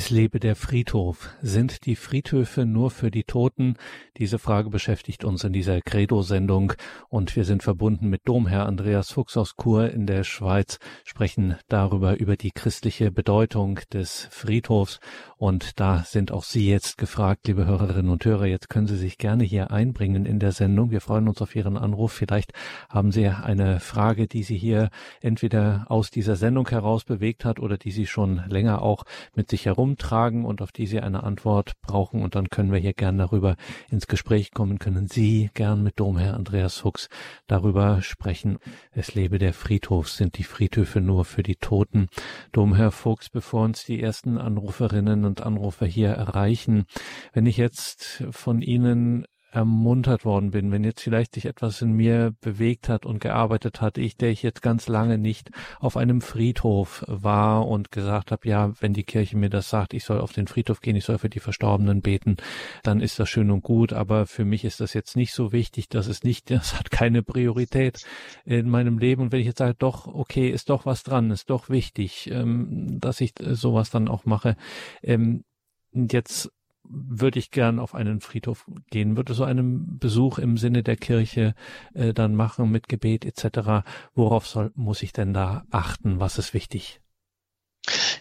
Es lebe der Friedhof. Sind die Friedhöfe nur für die Toten? Diese Frage beschäftigt uns in dieser Credo-Sendung und wir sind verbunden mit Domherr Andreas Fuchs aus Chur in der Schweiz, sprechen darüber über die christliche Bedeutung des Friedhofs und da sind auch Sie jetzt gefragt, liebe Hörerinnen und Hörer. Jetzt können Sie sich gerne hier einbringen in der Sendung. Wir freuen uns auf Ihren Anruf. Vielleicht haben Sie eine Frage, die Sie hier entweder aus dieser Sendung heraus bewegt hat oder die Sie schon länger auch mit sich herumtragen und auf die Sie eine Antwort brauchen. Und dann können wir hier gern darüber ins Gespräch kommen, können Sie gern mit Domherr Andreas Fuchs darüber sprechen. Es lebe der Friedhof. Sind die Friedhöfe nur für die Toten? Domherr Fuchs, bevor uns die ersten Anruferinnen Anrufer hier erreichen. Wenn ich jetzt von Ihnen ermuntert worden bin, wenn jetzt vielleicht sich etwas in mir bewegt hat und gearbeitet hat, ich, der ich jetzt ganz lange nicht auf einem Friedhof war und gesagt habe, ja, wenn die Kirche mir das sagt, ich soll auf den Friedhof gehen, ich soll für die Verstorbenen beten, dann ist das schön und gut, aber für mich ist das jetzt nicht so wichtig, das ist nicht, das hat keine Priorität in meinem Leben. Und wenn ich jetzt sage, doch, okay, ist doch was dran, ist doch wichtig, ähm, dass ich sowas dann auch mache, ähm, jetzt würde ich gern auf einen Friedhof gehen, würde so einen Besuch im Sinne der Kirche äh, dann machen mit Gebet etc. Worauf soll, muss ich denn da achten? Was ist wichtig?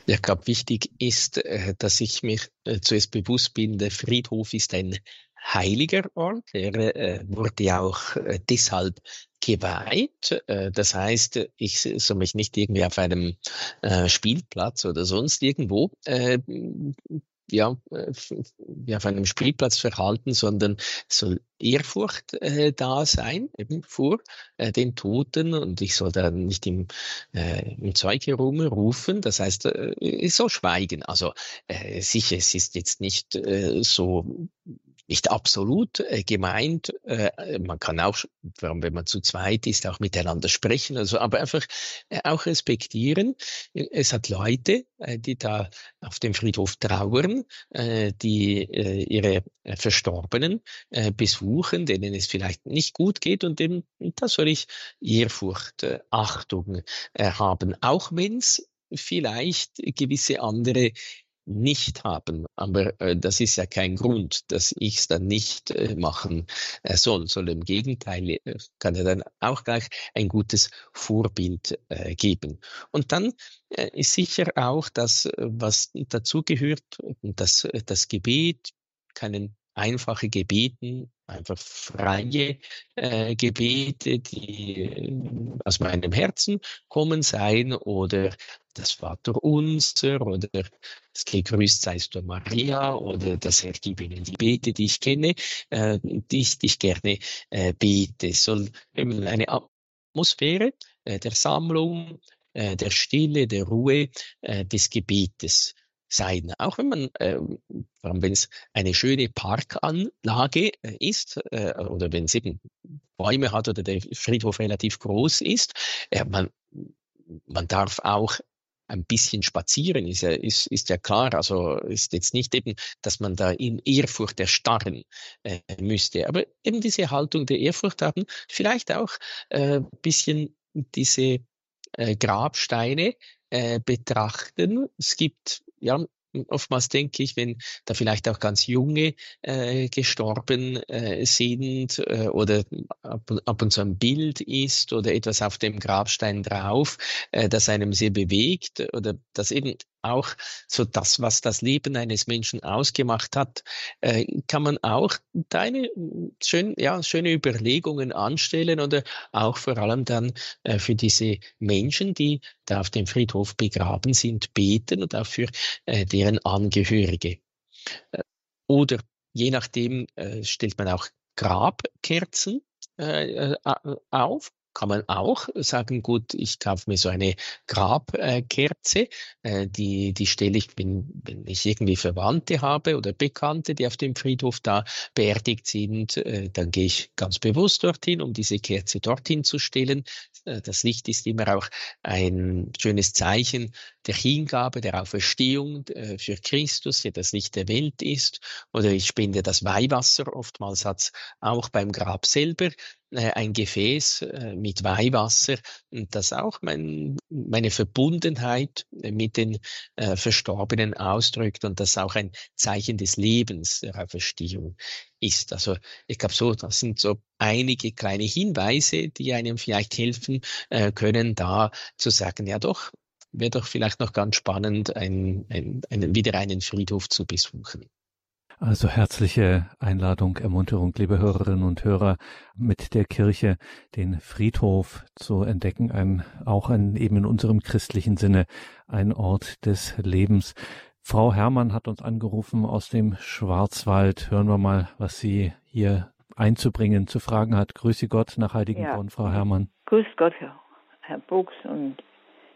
Ja, ich glaube, wichtig ist, äh, dass ich mir äh, zuerst bewusst bin, der Friedhof ist ein heiliger Ort. Er äh, wurde ja auch äh, deshalb geweiht. Das heißt, ich soll mich nicht irgendwie auf einem Spielplatz oder sonst irgendwo ja, äh, wie auf einem Spielplatz verhalten, sondern soll Ehrfurcht äh, da sein, eben vor äh, den Toten und ich soll da nicht im, äh, im Zeug herumrufen, das heißt, äh, ich soll schweigen. Also äh, sicher, es ist jetzt nicht äh, so nicht absolut äh, gemeint. Äh, man kann auch, wenn man zu zweit ist, auch miteinander sprechen. Also, aber einfach äh, auch respektieren. Es hat Leute, äh, die da auf dem Friedhof trauern, äh, die äh, ihre äh, Verstorbenen äh, besuchen, denen es vielleicht nicht gut geht und dem, da soll ich Ehrfurcht, äh, Achtung äh, haben, auch wenn es vielleicht gewisse andere nicht haben. Aber äh, das ist ja kein Grund, dass ich es dann nicht äh, machen äh, soll. Soll im Gegenteil, äh, kann er dann auch gleich ein gutes Vorbild äh, geben. Und dann äh, ist sicher auch das, was dazugehört, das, das Gebet, keinen einfache Gebeten, einfach freie äh, Gebete, die äh, aus meinem Herzen kommen sein oder das Vater Unser oder das Gegrüßt seist du Maria oder das Herr gib ihnen die Bete, die ich kenne, äh, die, ich, die ich gerne äh, bete. Es soll eben eine Atmosphäre äh, der Sammlung, äh, der Stille, der Ruhe, äh, des Gebetes sein. Auch wenn man, äh, wenn es eine schöne Parkanlage äh, ist äh, oder wenn es eben Bäume hat oder der Friedhof relativ groß ist, äh, man, man darf auch ein bisschen spazieren, ist ja, ist, ist ja klar. Also ist jetzt nicht eben, dass man da in Ehrfurcht erstarren äh, müsste. Aber eben diese Haltung der Ehrfurcht haben, vielleicht auch äh, bisschen diese äh, Grabsteine äh, betrachten. Es gibt ja oftmals denke ich, wenn da vielleicht auch ganz junge äh, gestorben äh, sind äh, oder ab, ab, und zu ein Bild ist oder etwas auf dem Grabstein drauf, äh, das einem sehr bewegt oder das eben auch so das, was das Leben eines Menschen ausgemacht hat, äh, kann man auch deine schön, ja, schöne Überlegungen anstellen oder auch vor allem dann äh, für diese Menschen, die da auf dem Friedhof begraben sind, beten und auch für äh, deren Angehörige. Äh, oder je nachdem äh, stellt man auch Grabkerzen äh, auf kann man auch sagen, gut, ich kaufe mir so eine Grabkerze, äh, die, die stelle ich, wenn, wenn ich irgendwie Verwandte habe oder Bekannte, die auf dem Friedhof da beerdigt sind, äh, dann gehe ich ganz bewusst dorthin, um diese Kerze dorthin zu stellen. Äh, das Licht ist immer auch ein schönes Zeichen der Hingabe, der Auferstehung äh, für Christus, der das Licht der Welt ist. Oder ich spende das Weihwasser. Oftmals hat es auch beim Grab selber äh, ein Gefäß äh, mit Weihwasser, das auch mein, meine Verbundenheit mit den Verstorbenen ausdrückt und das auch ein Zeichen des Lebens der Auferstehung ist. Also ich glaube so, das sind so einige kleine Hinweise, die einem vielleicht helfen können, da zu sagen, ja doch, wäre doch vielleicht noch ganz spannend, ein, ein, ein, wieder einen Friedhof zu besuchen. Also herzliche Einladung, Ermunterung, liebe Hörerinnen und Hörer, mit der Kirche den Friedhof zu entdecken, ein, auch ein, eben in unserem christlichen Sinne ein Ort des Lebens. Frau Herrmann hat uns angerufen aus dem Schwarzwald. Hören wir mal, was sie hier einzubringen, zu fragen hat. Grüße Gott nach Heiligenborn, ja. Frau Herrmann. Grüß Gott, Herr, Herr Buchs, und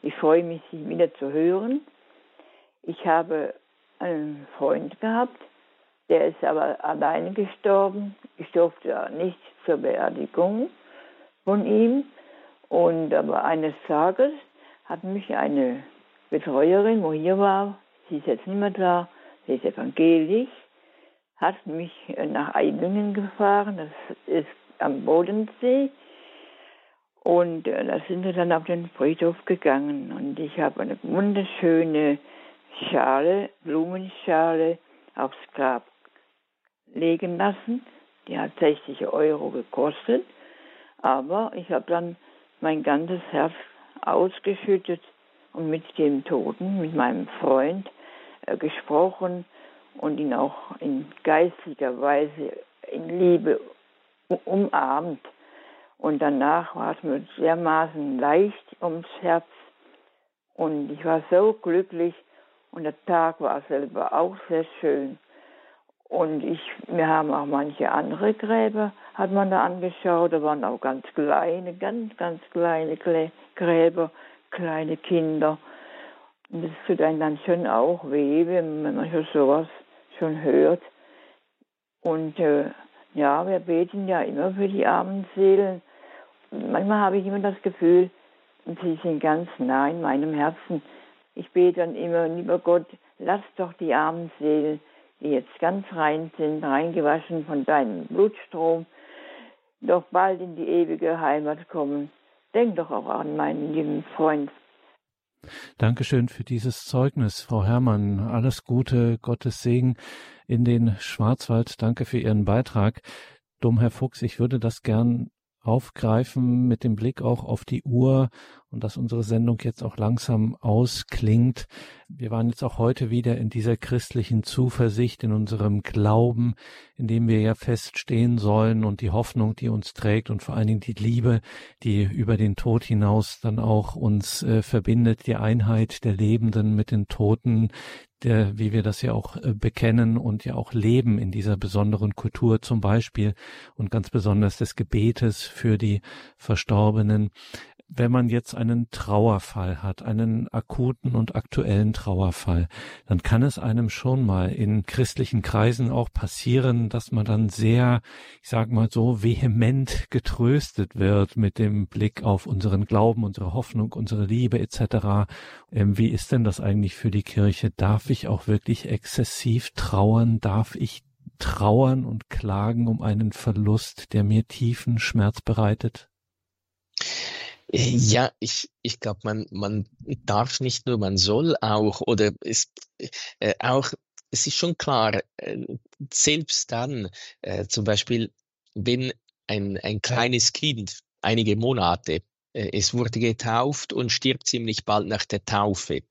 ich freue mich, Sie wieder zu hören. Ich habe einen Freund gehabt, der ist aber alleine gestorben. Ich durfte nicht zur Beerdigung von ihm. Und aber eines Tages hat mich eine Betreuerin, wo hier war, sie ist jetzt nicht mehr da, sie ist evangelisch, hat mich nach Eilingen gefahren, das ist am Bodensee. Und äh, da sind wir dann auf den Friedhof gegangen. Und ich habe eine wunderschöne Schale, Blumenschale aufs Grab legen lassen. Die hat 60 Euro gekostet. Aber ich habe dann mein ganzes Herz ausgeschüttet und mit dem Toten, mit meinem Freund äh, gesprochen und ihn auch in geistiger Weise in Liebe umarmt. Und danach war es mir dermaßen leicht ums Herz. Und ich war so glücklich und der Tag war selber auch sehr schön. Und ich, wir haben auch manche andere Gräber, hat man da angeschaut, da waren auch ganz kleine, ganz, ganz kleine Gräber, kleine Kinder. Und das tut einem dann schon auch weh, wenn man schon sowas schon hört. Und äh, ja, wir beten ja immer für die armen Seelen. Manchmal habe ich immer das Gefühl, sie sind ganz nah in meinem Herzen. Ich bete dann immer, lieber Gott, lass doch die armen Seelen die jetzt ganz rein sind, reingewaschen von deinem Blutstrom, doch bald in die ewige Heimat kommen. Denk doch auch an meinen lieben Freund. Dankeschön für dieses Zeugnis, Frau Herrmann. Alles Gute, Gottes Segen in den Schwarzwald. Danke für Ihren Beitrag. Dumm, Herr Fuchs, ich würde das gern aufgreifen mit dem Blick auch auf die Uhr und dass unsere Sendung jetzt auch langsam ausklingt. Wir waren jetzt auch heute wieder in dieser christlichen Zuversicht, in unserem Glauben, in dem wir ja feststehen sollen und die Hoffnung, die uns trägt und vor allen Dingen die Liebe, die über den Tod hinaus dann auch uns äh, verbindet, die Einheit der Lebenden mit den Toten, der, wie wir das ja auch äh, bekennen und ja auch leben in dieser besonderen Kultur zum Beispiel und ganz besonders des Gebetes für die Verstorbenen wenn man jetzt einen Trauerfall hat, einen akuten und aktuellen Trauerfall, dann kann es einem schon mal in christlichen Kreisen auch passieren, dass man dann sehr, ich sag mal so, vehement getröstet wird mit dem Blick auf unseren Glauben, unsere Hoffnung, unsere Liebe etc. Ähm, wie ist denn das eigentlich für die Kirche? Darf ich auch wirklich exzessiv trauern? Darf ich trauern und klagen um einen Verlust, der mir tiefen Schmerz bereitet? Ja, ich, ich glaube, man, man darf nicht nur, man soll auch, oder ist äh, auch, es ist schon klar, äh, selbst dann, äh, zum Beispiel, wenn ein, ein kleines Kind, einige Monate, äh, es wurde getauft und stirbt ziemlich bald nach der Taufe.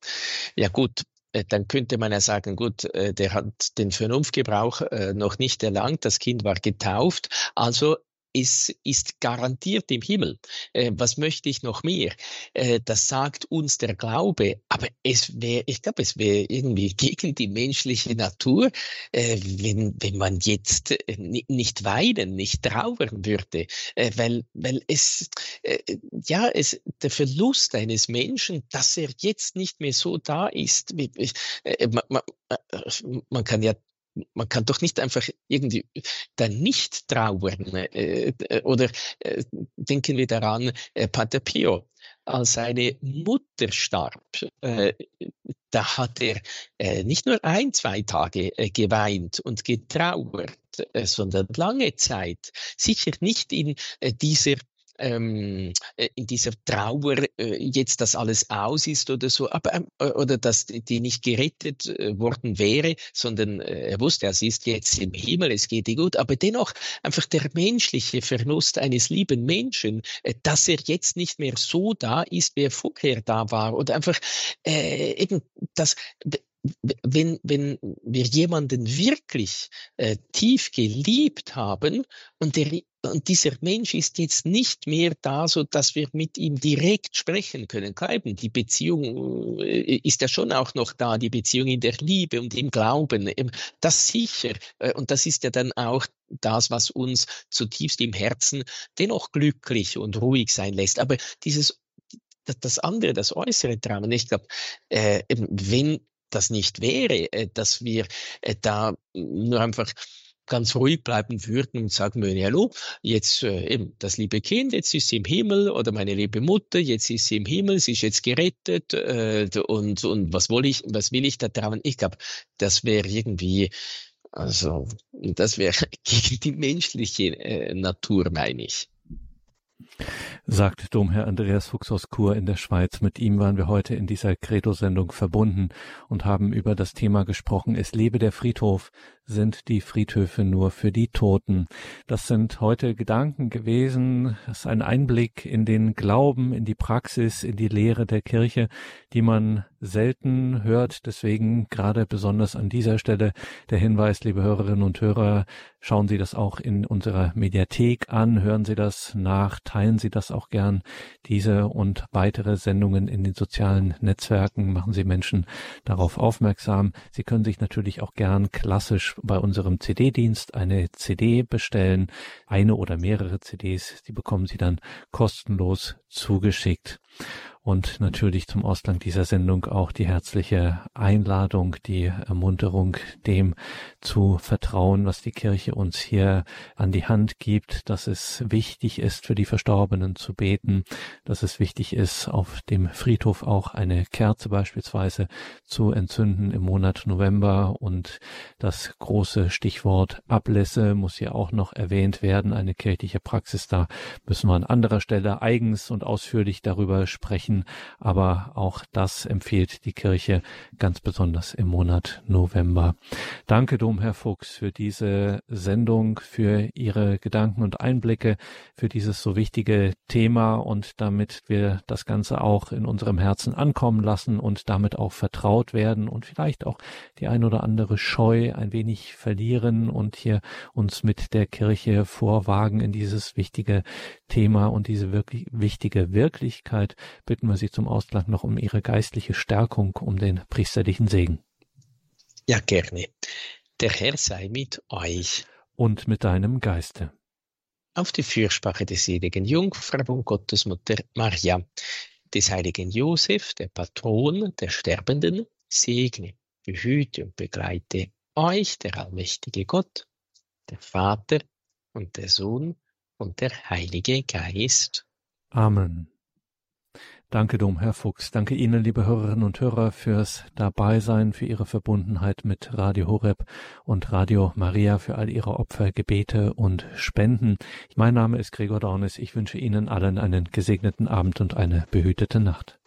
Ja gut, äh, dann könnte man ja sagen, gut, äh, der hat den Vernunftgebrauch noch nicht erlangt, das Kind war getauft, also es ist garantiert im Himmel. Äh, was möchte ich noch mehr? Äh, das sagt uns der Glaube, aber es wäre, ich glaube, es wäre irgendwie gegen die menschliche Natur, äh, wenn, wenn man jetzt äh, nicht weinen, nicht trauern würde, äh, weil, weil es, äh, ja, es, der Verlust eines Menschen, dass er jetzt nicht mehr so da ist, man, man, man kann ja man kann doch nicht einfach irgendwie da nicht trauern. Äh, äh, oder äh, denken wir daran, Pater Pio, als seine Mutter starb, da hat er nicht nur ein, zwei Tage geweint und getrauert, sondern lange Zeit. Sicher nicht in dieser ähm, äh, in dieser Trauer äh, jetzt das alles aus ist oder so, aber äh, oder dass die nicht gerettet äh, worden wäre, sondern äh, er wusste, er ist jetzt im Himmel, es geht ihr gut, aber dennoch einfach der menschliche Verlust eines lieben Menschen, äh, dass er jetzt nicht mehr so da ist, wie er vorher da war oder einfach eben das wenn, wenn wir jemanden wirklich äh, tief geliebt haben und, der, und dieser Mensch ist jetzt nicht mehr da, so dass wir mit ihm direkt sprechen können. Klar, die Beziehung äh, ist ja schon auch noch da, die Beziehung in der Liebe und im Glauben, das sicher. Äh, und das ist ja dann auch das, was uns zutiefst im Herzen dennoch glücklich und ruhig sein lässt. Aber dieses das andere, das äußere Drama, ich glaube, äh, wenn das nicht wäre, dass wir da nur einfach ganz ruhig bleiben würden und sagen würden, hallo, jetzt äh, eben das liebe Kind, jetzt ist sie im Himmel oder meine liebe Mutter, jetzt ist sie im Himmel, sie ist jetzt gerettet äh, und, und was will ich, was will ich da trauen? Ich glaube, das wäre irgendwie, also das wäre gegen die menschliche äh, Natur, meine ich sagt Domherr Andreas Fuchs aus Chur in der Schweiz. Mit ihm waren wir heute in dieser Credo-Sendung verbunden und haben über das Thema gesprochen, es lebe der Friedhof, sind die Friedhöfe nur für die Toten. Das sind heute Gedanken gewesen, das ist ein Einblick in den Glauben, in die Praxis, in die Lehre der Kirche, die man selten hört. Deswegen gerade besonders an dieser Stelle der Hinweis, liebe Hörerinnen und Hörer, schauen Sie das auch in unserer Mediathek an, hören Sie das nach, teilen Sie das auch gern. Diese und weitere Sendungen in den sozialen Netzwerken machen Sie Menschen darauf aufmerksam. Sie können sich natürlich auch gern klassisch bei unserem CD-Dienst eine CD bestellen, eine oder mehrere CDs, die bekommen Sie dann kostenlos zugeschickt und natürlich zum Ausgang dieser Sendung auch die herzliche Einladung, die Ermunterung, dem zu vertrauen, was die Kirche uns hier an die Hand gibt, dass es wichtig ist, für die Verstorbenen zu beten, dass es wichtig ist, auf dem Friedhof auch eine Kerze beispielsweise zu entzünden im Monat November. Und das große Stichwort Ablässe muss hier auch noch erwähnt werden, eine kirchliche Praxis, da müssen wir an anderer Stelle eigens und ausführlich darüber sprechen, sprechen, aber auch das empfiehlt die Kirche ganz besonders im Monat November. Danke, Domherr Fuchs, für diese Sendung, für Ihre Gedanken und Einblicke, für dieses so wichtige Thema und damit wir das Ganze auch in unserem Herzen ankommen lassen und damit auch vertraut werden und vielleicht auch die ein oder andere Scheu ein wenig verlieren und hier uns mit der Kirche vorwagen in dieses wichtige Thema und diese wirklich wichtige Wirklichkeit, bitten wir Sie zum Ausklang noch um Ihre geistliche Stärkung, um den priesterlichen Segen. Ja, gerne. Der Herr sei mit euch. Und mit deinem Geiste. Auf die Fürsprache des seligen Jungfrau und Gottesmutter Maria, des heiligen Josef, der Patron der Sterbenden, segne, behüte und begleite euch, der allmächtige Gott, der Vater und der Sohn und der Heilige Geist. Amen. Danke, Dom, Herr Fuchs. Danke Ihnen, liebe Hörerinnen und Hörer, fürs Dabeisein, für Ihre Verbundenheit mit Radio Horeb und Radio Maria, für all Ihre Opfer, Gebete und Spenden. Mein Name ist Gregor Dornis. Ich wünsche Ihnen allen einen gesegneten Abend und eine behütete Nacht.